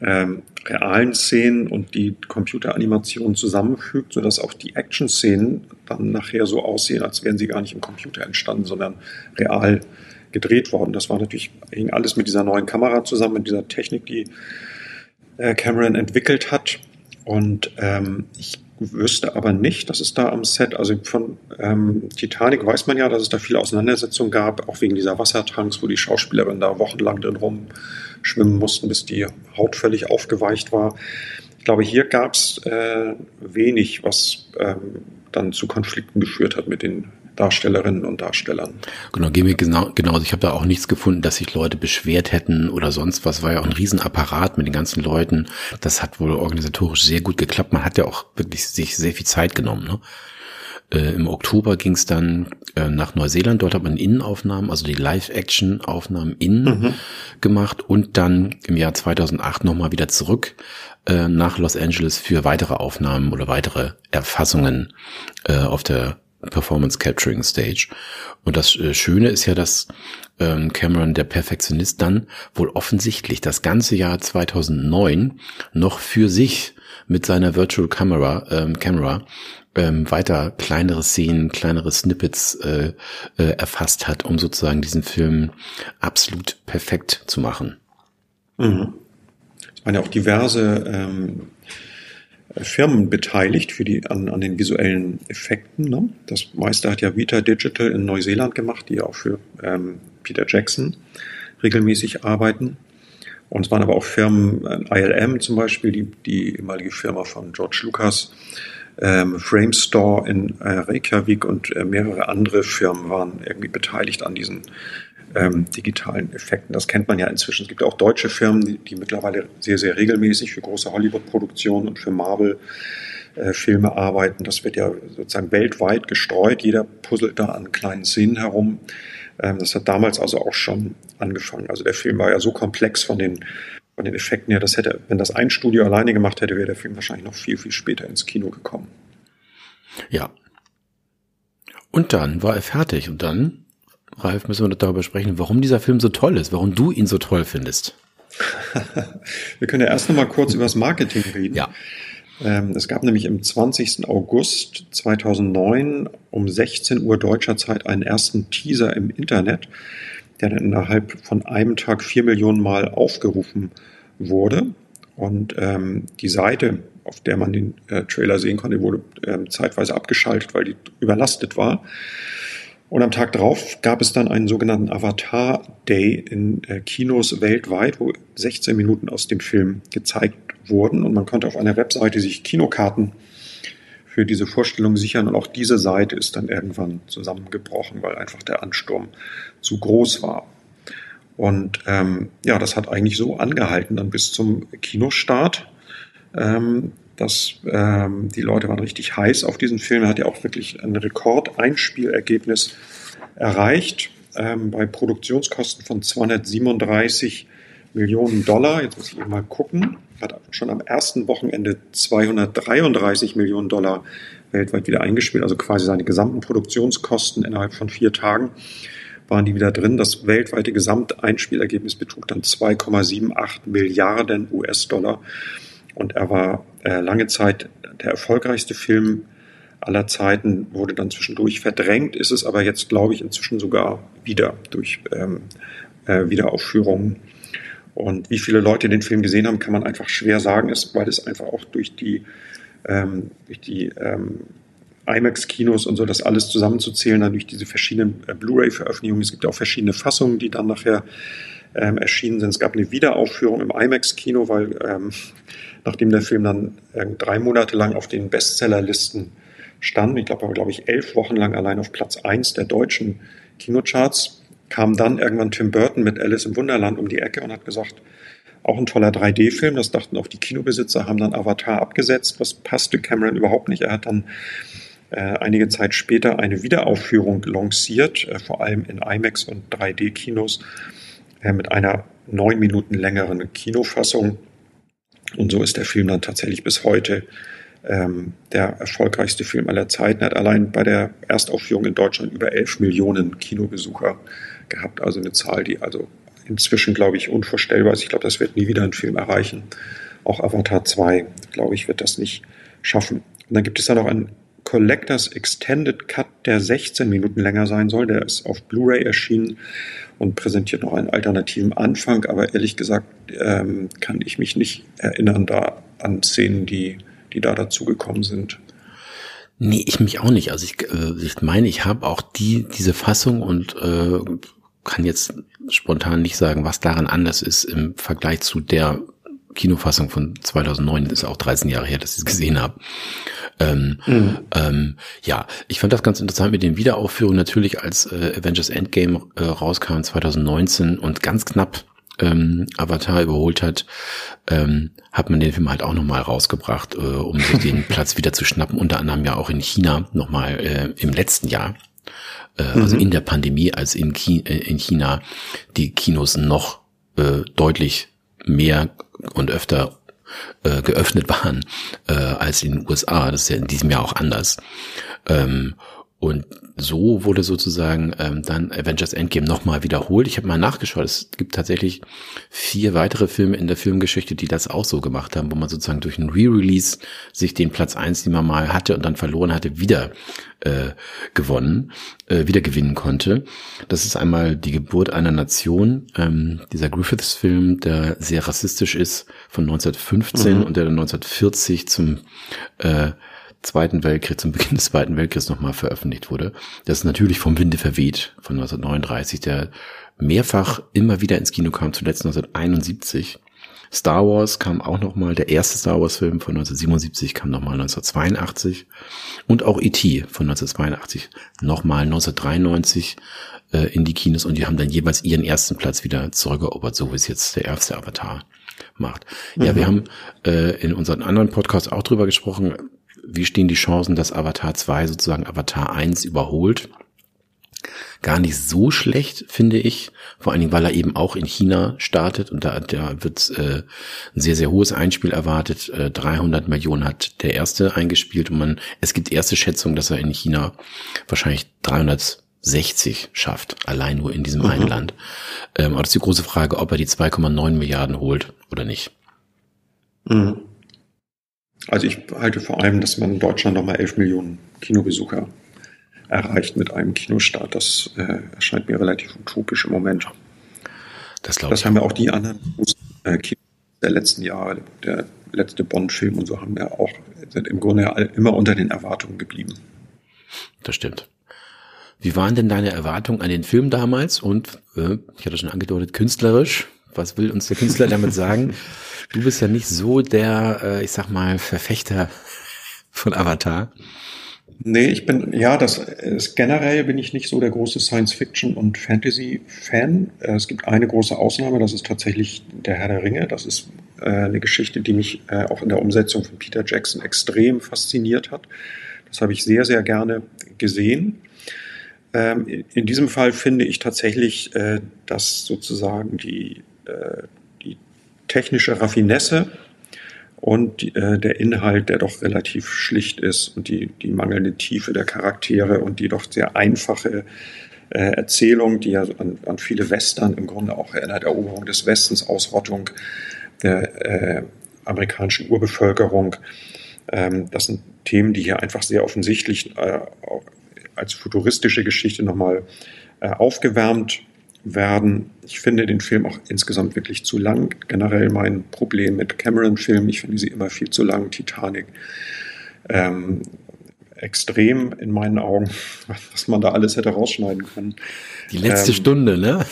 ähm, realen Szenen und die Computeranimation zusammenfügt, sodass auch die Action-Szenen dann nachher so aussehen, als wären sie gar nicht im Computer entstanden, sondern real gedreht worden. Das war natürlich, hing alles mit dieser neuen Kamera zusammen, mit dieser Technik, die äh, Cameron entwickelt hat. Und ähm, ich wüsste aber nicht, dass es da am Set, also von ähm, Titanic weiß man ja, dass es da viele Auseinandersetzungen gab, auch wegen dieser Wassertanks, wo die Schauspielerinnen da wochenlang drin rumschwimmen mussten, bis die Haut völlig aufgeweicht war. Ich glaube, hier gab es äh, wenig, was ähm, dann zu Konflikten geführt hat mit den Darstellerinnen und Darstellern. Genau, gehen wir genau, genau. Ich habe da auch nichts gefunden, dass sich Leute beschwert hätten oder sonst was. War ja auch ein Riesenapparat mit den ganzen Leuten. Das hat wohl organisatorisch sehr gut geklappt. Man hat ja auch wirklich sich sehr viel Zeit genommen. Ne? Äh, Im Oktober ging es dann äh, nach Neuseeland. Dort hat man Innenaufnahmen, also die Live-Action-Aufnahmen innen mhm. gemacht und dann im Jahr 2008 nochmal wieder zurück äh, nach Los Angeles für weitere Aufnahmen oder weitere Erfassungen äh, auf der Performance Capturing Stage. Und das äh, Schöne ist ja, dass ähm, Cameron, der Perfektionist, dann wohl offensichtlich das ganze Jahr 2009 noch für sich mit seiner Virtual Camera, ähm, Camera ähm, weiter kleinere Szenen, kleinere Snippets äh, äh, erfasst hat, um sozusagen diesen Film absolut perfekt zu machen. Mhm. Waren ja auch diverse ähm, Firmen beteiligt für die, an, an den visuellen Effekten. Ne? Das meiste hat ja Vita Digital in Neuseeland gemacht, die auch für ähm, Peter Jackson regelmäßig arbeiten. Und es waren aber auch Firmen, äh, ILM zum Beispiel, die, die ehemalige Firma von George Lucas, ähm, Framestore in äh, Reykjavik und äh, mehrere andere Firmen waren irgendwie beteiligt an diesen ähm, digitalen Effekten. Das kennt man ja inzwischen. Es gibt auch deutsche Firmen, die, die mittlerweile sehr, sehr regelmäßig für große Hollywood-Produktionen und für Marvel äh, Filme arbeiten. Das wird ja sozusagen weltweit gestreut. Jeder puzzelt da an kleinen Szenen herum. Ähm, das hat damals also auch schon angefangen. Also der Film war ja so komplex von den, von den Effekten her, das hätte, wenn das ein Studio alleine gemacht hätte, wäre der Film wahrscheinlich noch viel, viel später ins Kino gekommen. Ja. Und dann war er fertig und dann Ralf, müssen wir darüber sprechen, warum dieser Film so toll ist, warum du ihn so toll findest. <laughs> wir können ja erst noch mal kurz über das Marketing reden. Ja. Ähm, es gab nämlich im 20. August 2009 um 16 Uhr deutscher Zeit einen ersten Teaser im Internet, der dann innerhalb von einem Tag vier Millionen Mal aufgerufen wurde. Und ähm, die Seite, auf der man den äh, Trailer sehen konnte, wurde ähm, zeitweise abgeschaltet, weil die überlastet war. Und am Tag drauf gab es dann einen sogenannten Avatar Day in äh, Kinos weltweit, wo 16 Minuten aus dem Film gezeigt wurden. Und man konnte auf einer Webseite sich Kinokarten für diese Vorstellung sichern. Und auch diese Seite ist dann irgendwann zusammengebrochen, weil einfach der Ansturm zu groß war. Und ähm, ja, das hat eigentlich so angehalten dann bis zum Kinostart. Ähm, dass ähm, die Leute waren richtig heiß auf diesen Film. Er hat ja auch wirklich ein Rekordeinspielergebnis erreicht ähm, bei Produktionskosten von 237 Millionen Dollar. Jetzt muss ich mal gucken. Hat schon am ersten Wochenende 233 Millionen Dollar weltweit wieder eingespielt, also quasi seine gesamten Produktionskosten innerhalb von vier Tagen waren die wieder drin. Das weltweite Gesamteinspielergebnis betrug dann 2,78 Milliarden US-Dollar. Und er war äh, lange Zeit der erfolgreichste Film aller Zeiten, wurde dann zwischendurch verdrängt, ist es aber jetzt, glaube ich, inzwischen sogar wieder durch ähm, äh, Wiederaufführungen. Und wie viele Leute den Film gesehen haben, kann man einfach schwer sagen, ist, weil es einfach auch durch die, ähm, durch die ähm, IMAX-Kinos und so, das alles zusammenzuzählen, dann durch diese verschiedenen äh, Blu-ray-Veröffentlichungen. Es gibt auch verschiedene Fassungen, die dann nachher ähm, erschienen sind. Es gab eine Wiederaufführung im IMAX-Kino, weil ähm, nachdem der Film dann äh, drei Monate lang auf den Bestsellerlisten stand, ich glaube, glaube ich, elf Wochen lang allein auf Platz eins der deutschen Kinocharts, kam dann irgendwann Tim Burton mit Alice im Wunderland um die Ecke und hat gesagt, auch ein toller 3D-Film, das dachten auch die Kinobesitzer, haben dann Avatar abgesetzt, was passte Cameron überhaupt nicht. Er hat dann äh, einige Zeit später eine Wiederaufführung lanciert, äh, vor allem in IMAX und 3D-Kinos, äh, mit einer neun Minuten längeren Kinofassung. Und so ist der Film dann tatsächlich bis heute ähm, der erfolgreichste Film aller Zeiten. Er hat allein bei der Erstaufführung in Deutschland über 11 Millionen Kinobesucher gehabt. Also eine Zahl, die also inzwischen, glaube ich, unvorstellbar ist. Ich glaube, das wird nie wieder ein Film erreichen. Auch Avatar 2, glaube ich, wird das nicht schaffen. Und dann gibt es da noch einen Collectors Extended Cut, der 16 Minuten länger sein soll. Der ist auf Blu-ray erschienen und präsentiert noch einen alternativen Anfang. Aber ehrlich gesagt ähm, kann ich mich nicht erinnern da an Szenen, die, die da dazugekommen sind. Nee, ich mich auch nicht. Also ich, äh, ich meine, ich habe auch die diese Fassung und äh, kann jetzt spontan nicht sagen, was daran anders ist im Vergleich zu der Kinofassung von 2009. Das ist auch 13 Jahre her, dass ich es gesehen habe. Ähm, mhm. ähm, ja, ich fand das ganz interessant mit den Wiederaufführungen natürlich, als äh, Avengers Endgame äh, rauskam 2019 und ganz knapp ähm, Avatar überholt hat, ähm, hat man den Film halt auch nochmal rausgebracht, äh, um sich den <laughs> Platz wieder zu schnappen, unter anderem ja auch in China nochmal äh, im letzten Jahr. Äh, also mhm. In der Pandemie, als äh, in China die Kinos noch äh, deutlich mehr und öfter äh, geöffnet waren äh, als in den USA. Das ist ja in diesem Jahr auch anders. Ähm, und so wurde sozusagen ähm, dann Avengers Endgame nochmal wiederholt. Ich habe mal nachgeschaut, es gibt tatsächlich vier weitere Filme in der Filmgeschichte, die das auch so gemacht haben, wo man sozusagen durch ein Re-Release sich den Platz eins, den man mal hatte und dann verloren hatte, wieder äh, gewonnen, äh, wieder gewinnen konnte. Das ist einmal die Geburt einer Nation, ähm, dieser Griffiths-Film, der sehr rassistisch ist, von 1915 mhm. und der dann 1940 zum äh, Zweiten Weltkrieg, zum Beginn des Zweiten Weltkriegs nochmal veröffentlicht wurde. Das ist natürlich vom Winde verweht von 1939, der mehrfach immer wieder ins Kino kam, zuletzt 1971. Star Wars kam auch nochmal, der erste Star Wars Film von 1977 kam nochmal 1982 und auch E.T. von 1982 nochmal 1993 äh, in die Kinos und die haben dann jeweils ihren ersten Platz wieder zurückerobert, so wie es jetzt der erste Avatar macht. Mhm. Ja, wir haben äh, in unseren anderen Podcasts auch drüber gesprochen, wie stehen die Chancen, dass Avatar 2 sozusagen Avatar 1 überholt? Gar nicht so schlecht, finde ich. Vor allen Dingen, weil er eben auch in China startet und da, da wird äh, ein sehr, sehr hohes Einspiel erwartet. Äh, 300 Millionen hat der erste eingespielt und man, es gibt erste Schätzungen, dass er in China wahrscheinlich 360 schafft, allein nur in diesem mhm. einen Land. Ähm, aber das ist die große Frage, ob er die 2,9 Milliarden holt oder nicht. Mhm. Also ich halte vor allem, dass man in Deutschland nochmal 11 Millionen Kinobesucher erreicht mit einem Kinostart. Das äh, erscheint mir relativ utopisch im Moment. Das, das ich haben ja auch die anderen äh, Kinos der letzten Jahre, der letzte Bond-Film und so haben ja auch sind im Grunde immer unter den Erwartungen geblieben. Das stimmt. Wie waren denn deine Erwartungen an den Film damals und, äh, ich hatte schon angedeutet, künstlerisch? Was will uns der Künstler damit sagen? <laughs> Du bist ja nicht so der, äh, ich sag mal, Verfechter von Avatar. Nee, ich bin, ja, das ist, generell bin ich nicht so der große Science-Fiction- und Fantasy-Fan. Äh, es gibt eine große Ausnahme, das ist tatsächlich der Herr der Ringe. Das ist äh, eine Geschichte, die mich äh, auch in der Umsetzung von Peter Jackson extrem fasziniert hat. Das habe ich sehr, sehr gerne gesehen. Ähm, in diesem Fall finde ich tatsächlich, äh, dass sozusagen die, die technische Raffinesse und äh, der Inhalt, der doch relativ schlicht ist und die, die mangelnde Tiefe der Charaktere und die doch sehr einfache äh, Erzählung, die ja an, an viele Western im Grunde auch erinnert, Eroberung des Westens, Ausrottung der äh, amerikanischen Urbevölkerung. Ähm, das sind Themen, die hier einfach sehr offensichtlich äh, als futuristische Geschichte nochmal äh, aufgewärmt werden. Ich finde den Film auch insgesamt wirklich zu lang. Generell mein Problem mit Cameron-Filmen, ich finde sie immer viel zu lang. Titanic. Ähm, extrem in meinen Augen, <laughs> was man da alles hätte rausschneiden können. Die letzte ähm, Stunde, ne?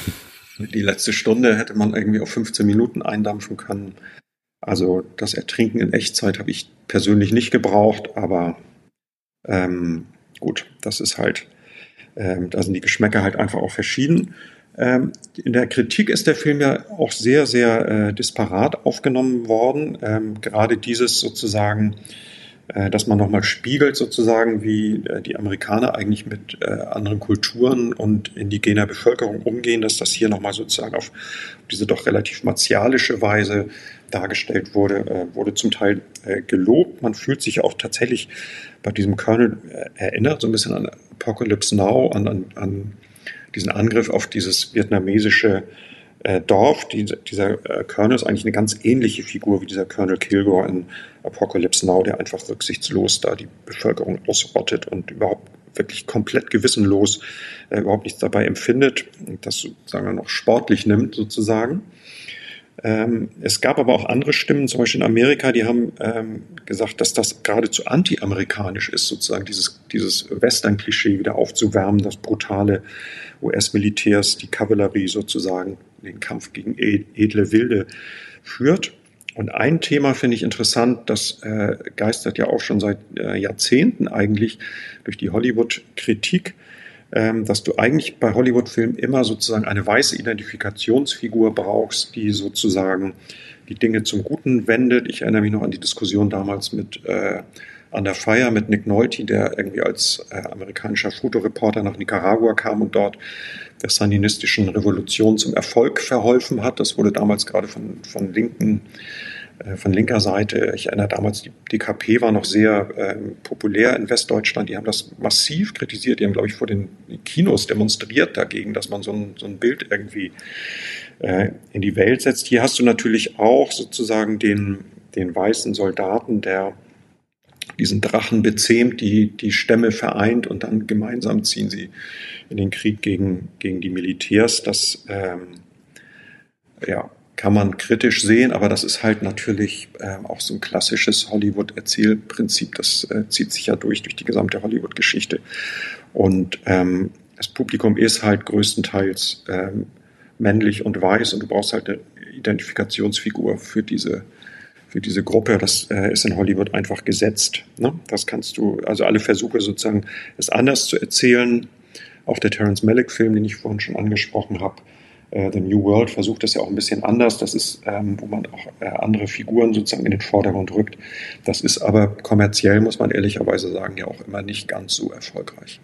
Die letzte Stunde hätte man irgendwie auf 15 Minuten eindampfen können. Also das Ertrinken in Echtzeit habe ich persönlich nicht gebraucht, aber ähm, gut, das ist halt, ähm, da sind die Geschmäcker halt einfach auch verschieden. Ähm, in der Kritik ist der Film ja auch sehr, sehr äh, disparat aufgenommen worden. Ähm, gerade dieses sozusagen, äh, dass man nochmal spiegelt, sozusagen, wie äh, die Amerikaner eigentlich mit äh, anderen Kulturen und indigener Bevölkerung umgehen, dass das hier nochmal sozusagen auf diese doch relativ martialische Weise dargestellt wurde, äh, wurde zum Teil äh, gelobt. Man fühlt sich auch tatsächlich bei diesem Colonel erinnert, so ein bisschen an Apocalypse Now, an, an, an diesen Angriff auf dieses vietnamesische äh, Dorf. Die, dieser äh, Colonel ist eigentlich eine ganz ähnliche Figur wie dieser Colonel Kilgore in Apocalypse Now, der einfach rücksichtslos da die Bevölkerung ausrottet und überhaupt wirklich komplett gewissenlos äh, überhaupt nichts dabei empfindet und das sagen wir noch sportlich nimmt sozusagen. Ähm, es gab aber auch andere Stimmen, zum Beispiel in Amerika, die haben ähm, gesagt, dass das geradezu anti-amerikanisch ist, sozusagen dieses, dieses Western-Klischee wieder aufzuwärmen, das brutale US-Militärs, die Kavallerie sozusagen den Kampf gegen edle Wilde führt. Und ein Thema finde ich interessant, das äh, geistert ja auch schon seit äh, Jahrzehnten eigentlich durch die Hollywood-Kritik, dass du eigentlich bei Hollywood-Filmen immer sozusagen eine weiße Identifikationsfigur brauchst, die sozusagen die Dinge zum Guten wendet. Ich erinnere mich noch an die Diskussion damals mit äh, Under Fire mit Nick Nolte, der irgendwie als äh, amerikanischer Fotoreporter nach Nicaragua kam und dort der sandinistischen Revolution zum Erfolg verholfen hat. Das wurde damals gerade von, von linken von linker Seite, ich erinnere damals, die DKP war noch sehr äh, populär in Westdeutschland, die haben das massiv kritisiert, die haben, glaube ich, vor den Kinos demonstriert dagegen, dass man so ein, so ein Bild irgendwie äh, in die Welt setzt. Hier hast du natürlich auch sozusagen den, den weißen Soldaten, der diesen Drachen bezähmt, die, die Stämme vereint und dann gemeinsam ziehen sie in den Krieg gegen, gegen die Militärs. Das ähm, ja, kann man kritisch sehen, aber das ist halt natürlich äh, auch so ein klassisches Hollywood-Erzählprinzip. Das äh, zieht sich ja durch, durch die gesamte Hollywood-Geschichte. Und ähm, das Publikum ist halt größtenteils ähm, männlich und weiß und du brauchst halt eine Identifikationsfigur für diese für diese Gruppe. Das äh, ist in Hollywood einfach gesetzt. Ne? Das kannst du, also alle Versuche sozusagen, es anders zu erzählen. Auch der Terence Malick-Film, den ich vorhin schon angesprochen habe, äh, The New World, versucht das ja auch ein bisschen anders. Das ist, ähm, wo man auch äh, andere Figuren sozusagen in den Vordergrund rückt. Das ist aber kommerziell, muss man ehrlicherweise sagen, ja auch immer nicht ganz so erfolgreich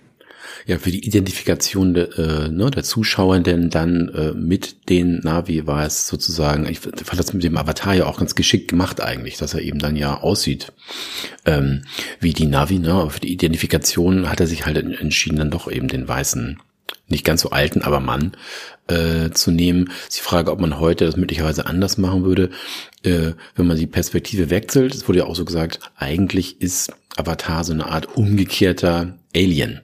ja, für die Identifikation de, äh, ne, der Zuschauer denn dann äh, mit den Navi war es sozusagen, ich fand das mit dem Avatar ja auch ganz geschickt gemacht eigentlich, dass er eben dann ja aussieht ähm, wie die Navi, ne? Aber für die Identifikation hat er sich halt entschieden, dann doch eben den weißen, nicht ganz so alten, aber Mann äh, zu nehmen. Ist die Frage, ob man heute das möglicherweise anders machen würde, äh, wenn man die Perspektive wechselt. Es wurde ja auch so gesagt, eigentlich ist Avatar so eine Art umgekehrter Alien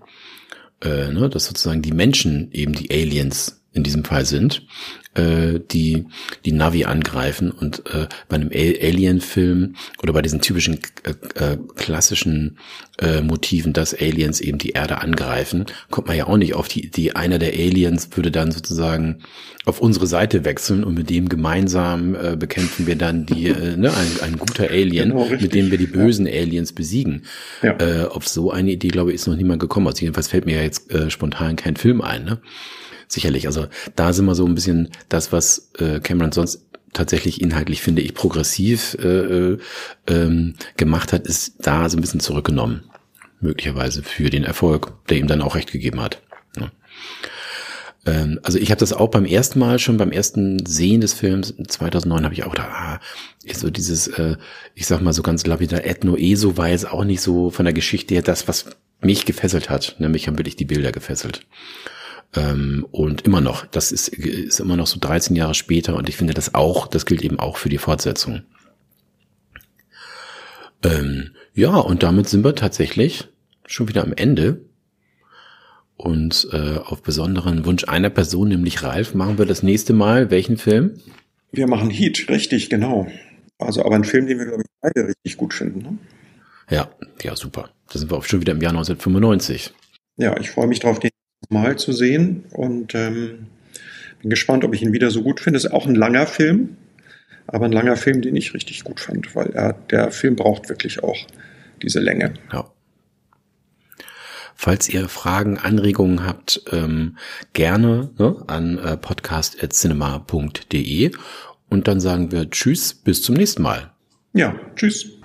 äh, ne, dass sozusagen die Menschen eben die Aliens in diesem Fall sind, äh, die die Navi angreifen und äh, bei einem Alien-Film oder bei diesen typischen äh, äh, klassischen äh, Motiven, dass Aliens eben die Erde angreifen, kommt man ja auch nicht auf die Idee, einer der Aliens würde dann sozusagen auf unsere Seite wechseln und mit dem gemeinsam äh, bekämpfen wir dann die äh, ne, ein, ein guter Alien, genau, mit dem wir die bösen ja. Aliens besiegen. Ja. Äh, auf so eine Idee, glaube ich, ist noch niemand gekommen. Also jedenfalls fällt mir ja jetzt äh, spontan kein Film ein. Ne? Sicherlich. Also da sind wir so ein bisschen das, was äh, Cameron sonst tatsächlich inhaltlich, finde ich, progressiv äh, äh, ähm, gemacht hat, ist da so ein bisschen zurückgenommen. Möglicherweise für den Erfolg, der ihm dann auch recht gegeben hat. Ja. Ähm, also ich habe das auch beim ersten Mal schon, beim ersten Sehen des Films 2009 habe ich auch da, ah, so dieses, äh, ich sag mal so ganz lapidar, Ethno-Eso war jetzt auch nicht so von der Geschichte her das, was mich gefesselt hat. Nämlich haben wirklich die Bilder gefesselt. Ähm, und immer noch, das ist, ist immer noch so 13 Jahre später und ich finde das auch, das gilt eben auch für die Fortsetzung. Ähm, ja, und damit sind wir tatsächlich schon wieder am Ende. Und äh, auf besonderen Wunsch einer Person, nämlich Ralf, machen wir das nächste Mal welchen Film? Wir machen Heat, richtig, genau. Also aber ein Film, den wir, glaube ich, beide richtig gut finden. Ne? Ja, ja, super. Da sind wir auch schon wieder im Jahr 1995. Ja, ich freue mich drauf, den mal zu sehen und ähm, bin gespannt, ob ich ihn wieder so gut finde. Es ist auch ein langer Film, aber ein langer Film, den ich richtig gut fand, weil er, der Film braucht wirklich auch diese Länge. Ja. Falls ihr Fragen, Anregungen habt, ähm, gerne ne, an äh, podcast.cinema.de und dann sagen wir Tschüss, bis zum nächsten Mal. Ja, tschüss.